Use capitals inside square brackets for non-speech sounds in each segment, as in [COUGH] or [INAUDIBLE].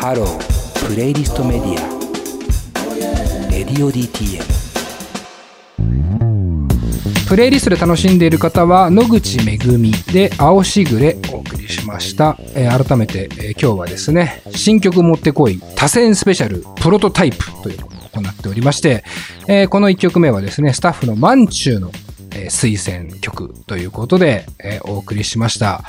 ハロープレイリストメディアレディオ DTM プレイリストで楽しんでいる方は野口めぐみで青しぐれお送りしました、えー改めて、えー今日はですね新曲持ってこい他薦スペシャルプロトタイプというのを行っておりまして、えーこの1曲目はですねスタッフのマンチューの、え推薦曲ということで、えお送りしました。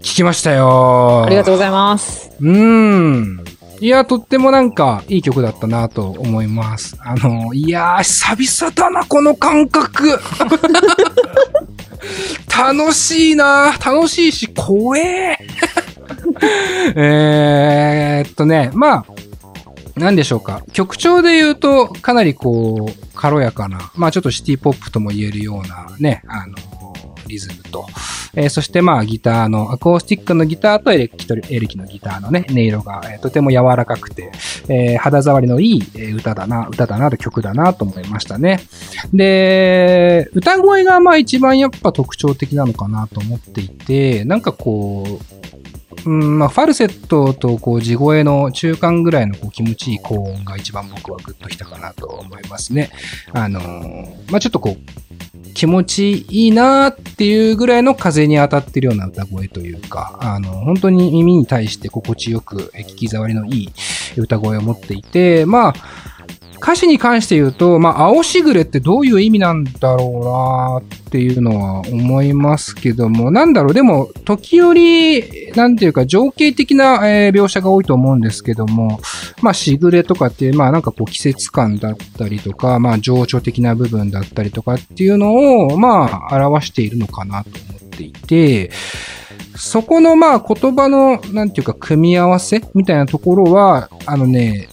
聞きましたよありがとうございます。うーん。いや、とってもなんか、いい曲だったなと思います。あの、いやー、久々だな、この感覚。[LAUGHS] 楽しいな楽しいし、怖え。えーっとね、まあ、なんでしょうか。曲調で言うと、かなりこう、軽やかな、まあちょっとシティポップとも言えるようなね、あの、リズムと、えーそしてまあギターの、アコースティックのギターとエレキエレキのギターのね、音色が、えーとても柔らかくて、えー肌触りのいい歌だな、歌だなと曲だなと思いましたね。で、歌声がまあ一番やっぱ特徴的なのかなと思っていて、なんかこう、うんまあ、ファルセットとこう地声の中間ぐらいのこう気持ちいい高音が一番僕はグッときたかなと思いますね。あのーまあ、ちょっとこう、気持ちいいなーっていうぐらいの風に当たってるような歌声というか、あの、本当に耳に対して心地よく、聞き障りのいい歌声を持っていて、まあ、歌詞に関して言うと、まあ、青しぐれってどういう意味なんだろうなっていうのは思いますけども、なんだろう、でも、時折、なんていうか、情景的な、えー描写が多いと思うんですけども、まあ、しぐれとかっていう、まあ、なんかこう、季節感だったりとか、まあ、情緒的な部分だったりとかっていうのを、まあ、表しているのかなと思っていて、そこの、まあ、言葉の、なんていうか、組み合わせみたいなところは、あのね、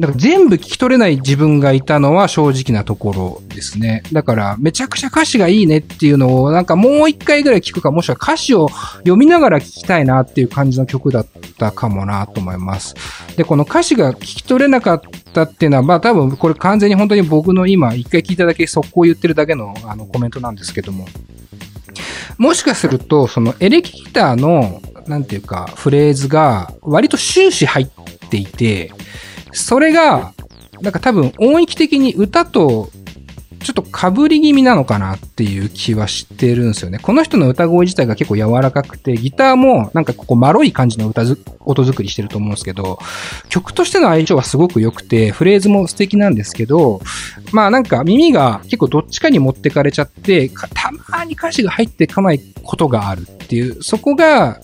なんか全部聞き取れない自分がいたのは正直なところですね。だから、めちゃくちゃ歌詞がいいねっていうのを、なんかもう一回ぐらい聞くか、もしくは歌詞を読みながら聞きたいなっていう感じの曲だったかもなと思います。で、この歌詞が聞き取れなかったっていうのは、まあ多分これ完全に本当に僕の今一回聞いただけ速攻言ってるだけのあのコメントなんですけども、もしかすると、そのエレキギターの、なんていうか、フレーズが割と終始入っていて、それが、なんか多分音域的に歌とちょっと被り気味なのかなっていう気はしてるんですよね。この人の歌声自体が結構柔らかくて、ギターもなんかここまろい感じの歌ず音作りしてると思うんですけど、曲としての相性はすごく良くて、フレーズも素敵なんですけど、まあなんか耳が結構どっちかに持ってかれちゃって、たまに歌詞が入ってこないことがあるっていう、そこが、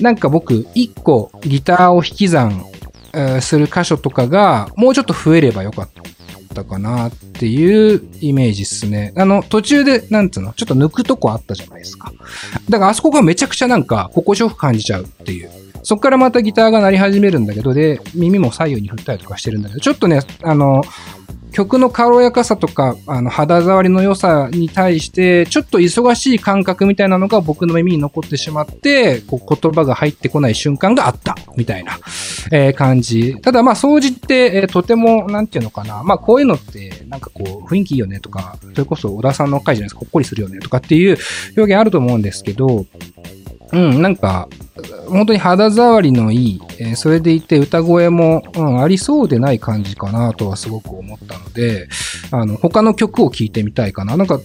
なんか僕、一個ギターを引き算えする箇所とかが、もうちょっと増えればよかったかなっていうイメージっすね。あの、途中で、なんつうの、ちょっと抜くとこあったじゃないですか。だからあそこがめちゃくちゃなんか、心地よく感じちゃうっていう。そっからまたギターが鳴り始めるんだけど、で、耳も左右に振ったりとかしてるんだけど、ちょっとね、あの、曲の軽やかさとか、あの、肌触りの良さに対して、ちょっと忙しい感覚みたいなのが僕の耳に残ってしまって、こう言葉が入ってこない瞬間があった、みたいな、えー感じ。ただまあ、掃除って、えーとても、なんていうのかな。まあ、こういうのって、なんかこう、雰囲気いいよねとか、それこそ小田さんの回じゃないですか、ほっこりするよねとかっていう表現あると思うんですけど、うん、なんか、本当に肌触りのいい、えーそれでいて歌声も、うん、ありそうでない感じかなとはすごく思ったので、あの、他の曲を聴いてみたいかな。なんか、弾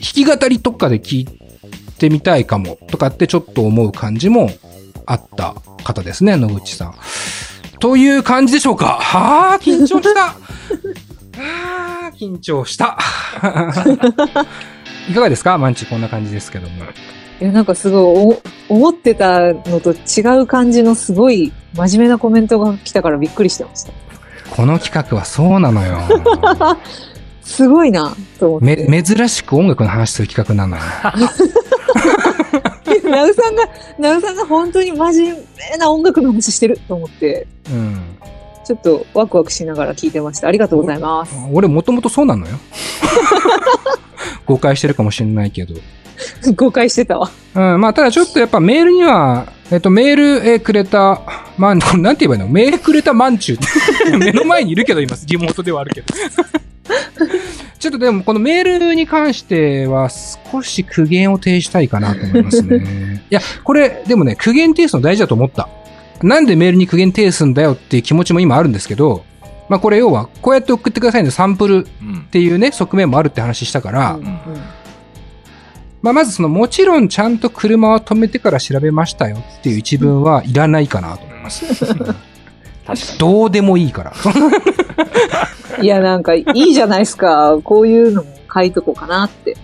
き語りとかで聴いてみたいかも、とかってちょっと思う感じもあった方ですね、野口さん。という感じでしょうかはあ、緊張した。はあ、緊張した。[LAUGHS] [LAUGHS] いかがですか？マンチこんな感じですけども。いや、なんかすごいお、思ってたのと違う感じのすごい真面目なコメントが来たからびっくりしてました。この企画はそうなのよ。[LAUGHS] すごいな、と思って。め、珍しく音楽の話する企画なのよ。[LAUGHS] ナウさんが、ナウさんが本当に真面目な音楽の話してると思って、うん。ちょっとワクワクしながら聞いてました。ありがとうございます。俺もともとそうなのよ。誤解してるかもしれないけど。[LAUGHS] 誤解してたわ。うん、まあ、ただちょっとやっぱメールには、えっと、メール、えーくれた、まん、これなんて言えばいいの？メールくれたまんちゅうって。[LAUGHS] 目の前にいるけど、今、リモートではあるけど。[LAUGHS] ちょっとでも、このメールに関しては、少し苦言を呈したいかなと思いますね。いや、これ、でもね、苦言呈すの大事だと思った。なんでメールに苦言呈すんだよっていう気持ちも今あるんですけど、まあこれ要は、こうやって送ってくださいね、サンプルっうん。ていうね、側面もあるって話したから、うんうんまあまずその、もちろんちゃんと車を止めてから調べましたよっていう一文はいらないかなと思います。どうでもいいから。[LAUGHS] いや、なんか、いいじゃないですか。こういうのも書いとこうかなって。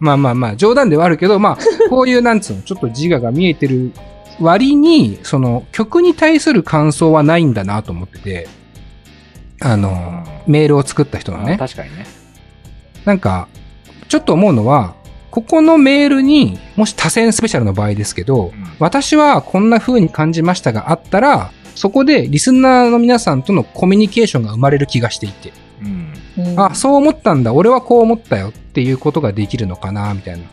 まあまあまあ、冗談ではあるけど、まあ、こういう、なんつうの、ちょっと自我が見えてる割に、その、曲に対する感想はないんだなと思ってて、あの、メールを作った人のあね。確かにね。なんか、ちょっと思うのは、ここのメールに、もし多選スペシャルの場合ですけど、うん私はこんな風に感じましたがあったら、そこでリスナーの皆さんとのコミュニケーションが生まれる気がしていて、うん。うんあ、そう思ったんだ、俺はこう思ったよっていうことができるのかな、みたいな。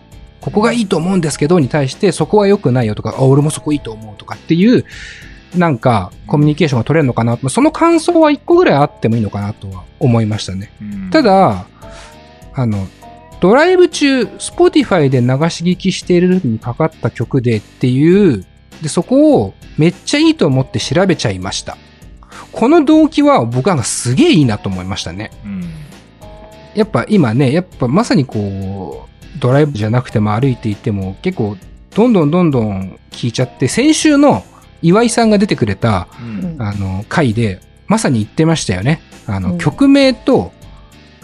ここがいいと思うんですけど、に対して、そこは良くないよとか、あ、俺もそこいいと思うとかっていう、なんか、コミュニケーションが取れるのかな。その感想は一個ぐらいあってもいいのかなとは思いましたね。うんた、だ、あの、ドライブ中、Spotify で流し聞きしている時にかかった曲でっていう、で、そこをめっちゃいいと思って調べちゃいました。この動機は僕はすげえいいなと思いましたね。うん。やっぱ今ね、やっぱまさにこう、ドライブじゃなくても歩いていても結構どんどんどんどん聞いちゃって、先週の岩井さんが出てくれた、うん。あの、回で、まさに言ってましたよね。あの、うん曲名と、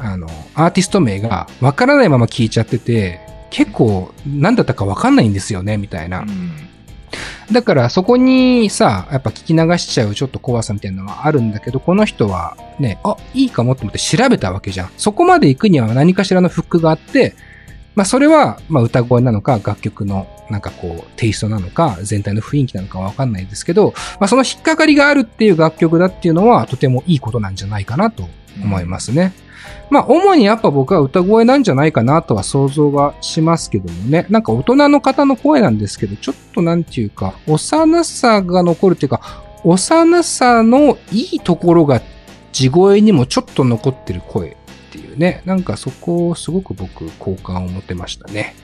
あの、アーティスト名がわからないまま聞いちゃってて、結構何だったかわかんないんですよね、みたいな。うんだからそこにさ、やっぱ聞き流しちゃうちょっと怖さみたいなのはあるんだけど、この人はね、あ、いいかもって思って調べたわけじゃん。そこまで行くには何かしらのフックがあって、まあそれは、まあ歌声なのか、楽曲のなんかこう、テイストなのか、全体の雰囲気なのかわかんないですけど、まあその引っかかりがあるっていう楽曲だっていうのは、とてもいいことなんじゃないかなと思いますね。まあ、主にやっぱ僕は歌声なんじゃないかなとは想像がしますけどもね。なんか大人の方の声なんですけど、ちょっとなんていうか、幼さが残るっていうか、幼さのいいところが地声にもちょっと残ってる声っていうね。なんかそこをすごく僕、好感を持ってましたね。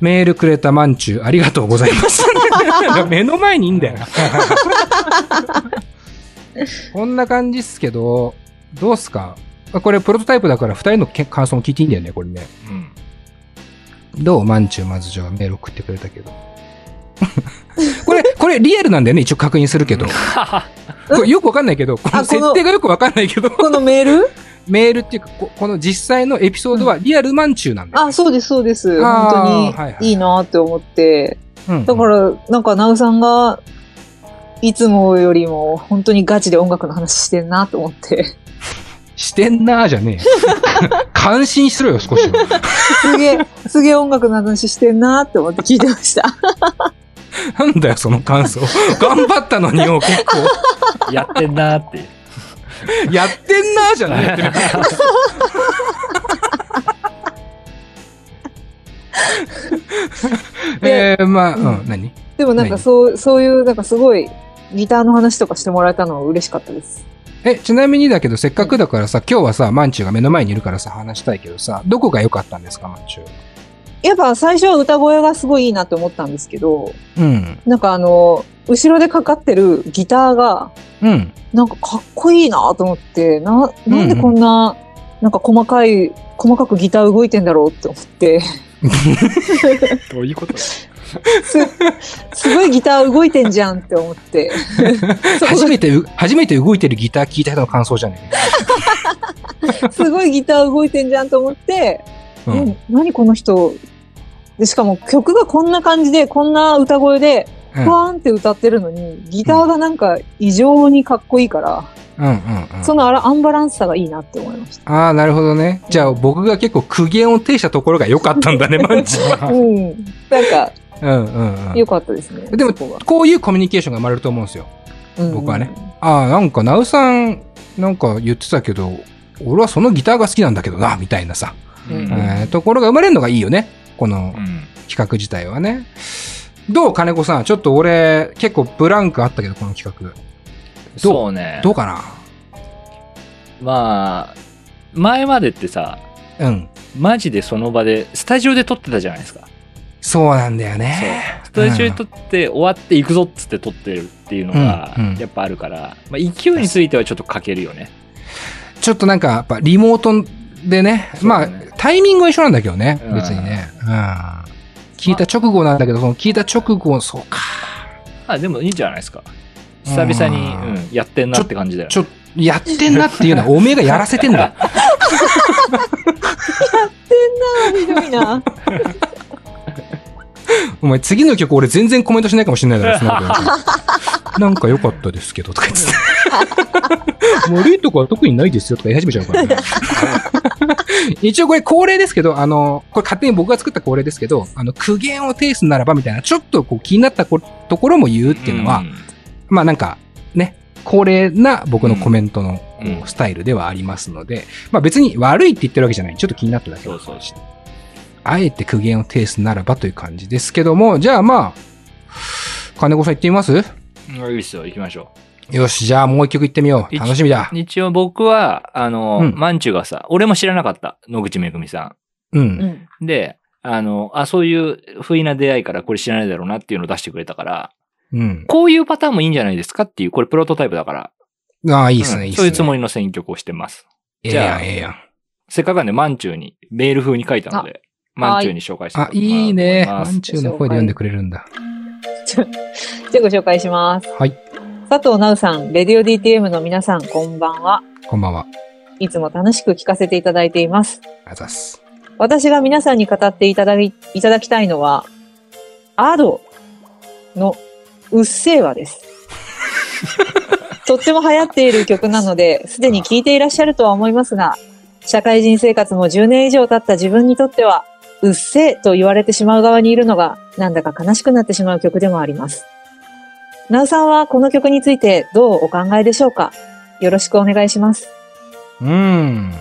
メールくれたまんちゅう、ありがとうございます。[LAUGHS] 目の前にいいんだよ。こんな感じっすけど、どうっすか？あこれプロトタイプだから二人のけ感想も聞いていいんだよね、これね。うん。どう？まんちゅうまずじゃあメール送ってくれたけど。[LAUGHS] これ、これリアルなんだよね、一応確認するけど。[LAUGHS] これよくわかんないけど、この設定がよくわかんないけど、このメール？[LAUGHS] メールっていうか、ここの実際のエピソードはリアルまんちゅうなんだよ。あ、そうです、そうです。本当にいいなって思って。うんだから、なんか、ナウさんが、いつもよりも本当にガチで音楽の話してんなと思って。してんなーじゃねえよ。[LAUGHS] 感心しろよ、少しは。すげえ、すげえ音楽の話してんなって思って聞いてました。[LAUGHS] なんだよ、その感想。頑張ったのによ、結構。やってんなーって。やってんなーじゃねえって。えー、まあ、うん、何？でもなんか何そう、そういう、なんかすごい、ギターの話とかしてもらえたのは嬉しかったです。え、ちなみにだけど、せっかくだからさ、今日はさ、マンチューが目の前にいるからさ、話したいけどさ、どこが良かったんですか、マンチュー？やっぱ最初は歌声がすごいいいなって思ったんですけど、うん。なんかあの、後ろでかかってるギターが、うん。なんかかっこいいなと思って、な、なんでこんな、なんか細かい、細かくギター動いてんだろうって思って、[LAUGHS] どういうことす、すごいギター動いてんじゃんって思って。[LAUGHS] 初めてう、初めて動いてるギター聞いた人の感想じゃね [LAUGHS] すごいギター動いてんじゃんと思って、え。ううんん。何この人？で、しかも曲がこんな感じで、こんな歌声で、うんふわーんって歌ってるのに、ギターがなんか異常にかっこいいから、うんうんうん。そのあらアンバランスさがいいなって思いました。ああ、なるほどね。じゃあ僕が結構苦言を呈したところが良かったんだね、マンチュー。うん。なんか、うんうんうん良。かったですね。でもそこういうコミュニケーションが生まれると思うんですよ。うん僕はね。ああ、なんか、ナウさん、なんか言ってたけど、俺はそのギターが好きなんだけどな、みたいなさ、うんうんえーところが生まれるのがいいよね。このうん。企画自体はね。どう金子さん、ちょっと俺、結構ブランクあったけど、この企画。そうね。どうかな？まあ、前までってさ、うん。マジでその場で、スタジオで撮ってたじゃないですか。そうなんだよね。ストレッチで撮って終わっていくぞっつって撮ってるっていうのがやっぱあるから、まあ、勢いについてはちょっと欠けるよね。ちょっとなんか、やっぱリモートでね、まあタイミングは一緒なんだけどね、うん別にね。うん。聞いた直後なんだけど、その聞いた直後、そうか。あ、でもいいんじゃないですか。久々に、うんうん、やってんなって感じだよ。ちょ、やってんなっていうのは、[LAUGHS] おめえがやらせてんだ。[LAUGHS] ひどいな。お前、次の曲俺全然コメントしないかもしれないだろ、その後なんか良かったですけど、とか言ってて。[LAUGHS] 悪いとこは特にないですよ、とか言い始めちゃうからね。一応これ恒例ですけど、あの、これ勝手に僕が作った恒例ですけど、あの、苦言を呈すならばみたいな、ちょっとこう気になったこところも言うっていうのは、んまあなんか、ね、恒例な僕のコメントのスタイルではありますので、まあ別に悪いって言ってるわけじゃない。ちょっと気になっただけそうそう。あえて苦言を呈すならばという感じですけども、じゃあまあ、金子さん行ってみます？うんいいっすよ、行きましょよし、じゃあもう一曲行ってみよう。一楽しみだう。。一応僕は、あの、うんマンチュがさ、俺も知らなかった。野口めぐみさう。うんん。ん。で、あの、あ、そういう不意な出会いからこれ知らないだろうなっていうのを出してくれたから、うん。こういうパターンもいいんじゃないですかっていう、これプロトタイプだから。ああ、いいっすね、いいっすね。うんそういうつもりの選曲をしてます。ええやん、ええやん。せっかくなんで、マンチューにメール風に書いたので、マンチューに紹介してあ、いいね。マンチューの声で読んでくれるんだ。じゃあご紹介します。はい。佐藤直さん、レディオ DTM の皆さん、こんばんは。こんばんは。いつも楽しく聞かせていただいています。あざっす。私が皆さんに語っていただき、いただきたいのは、アドのうっせぇわです。とっても流行っている曲なので、すでに聴いていらっしゃるとは思いますが、社会人生活も10年以上経った自分にとっては、うっせぇと言われてしまう側にいるのが、なんだか悲しくなってしまう曲でもあります。なうさんはこの曲についてどうお考えでしょうか？よろしくお願いします。うーん。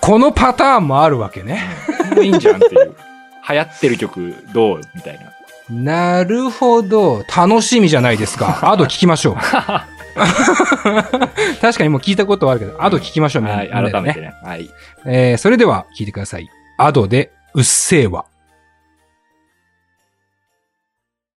このパターンもあるわけね。いいんじゃんっていう。流行ってる曲どうみたいな。なるほど。楽しみじゃないですか。[LAUGHS] アド聞きましょう。[LAUGHS] 確かにもう聞いたことはあるけど、アド聞きましょう、みんなはい、改めてね。はい。えーそれでは聞いてください。アドで、うっせぇわ。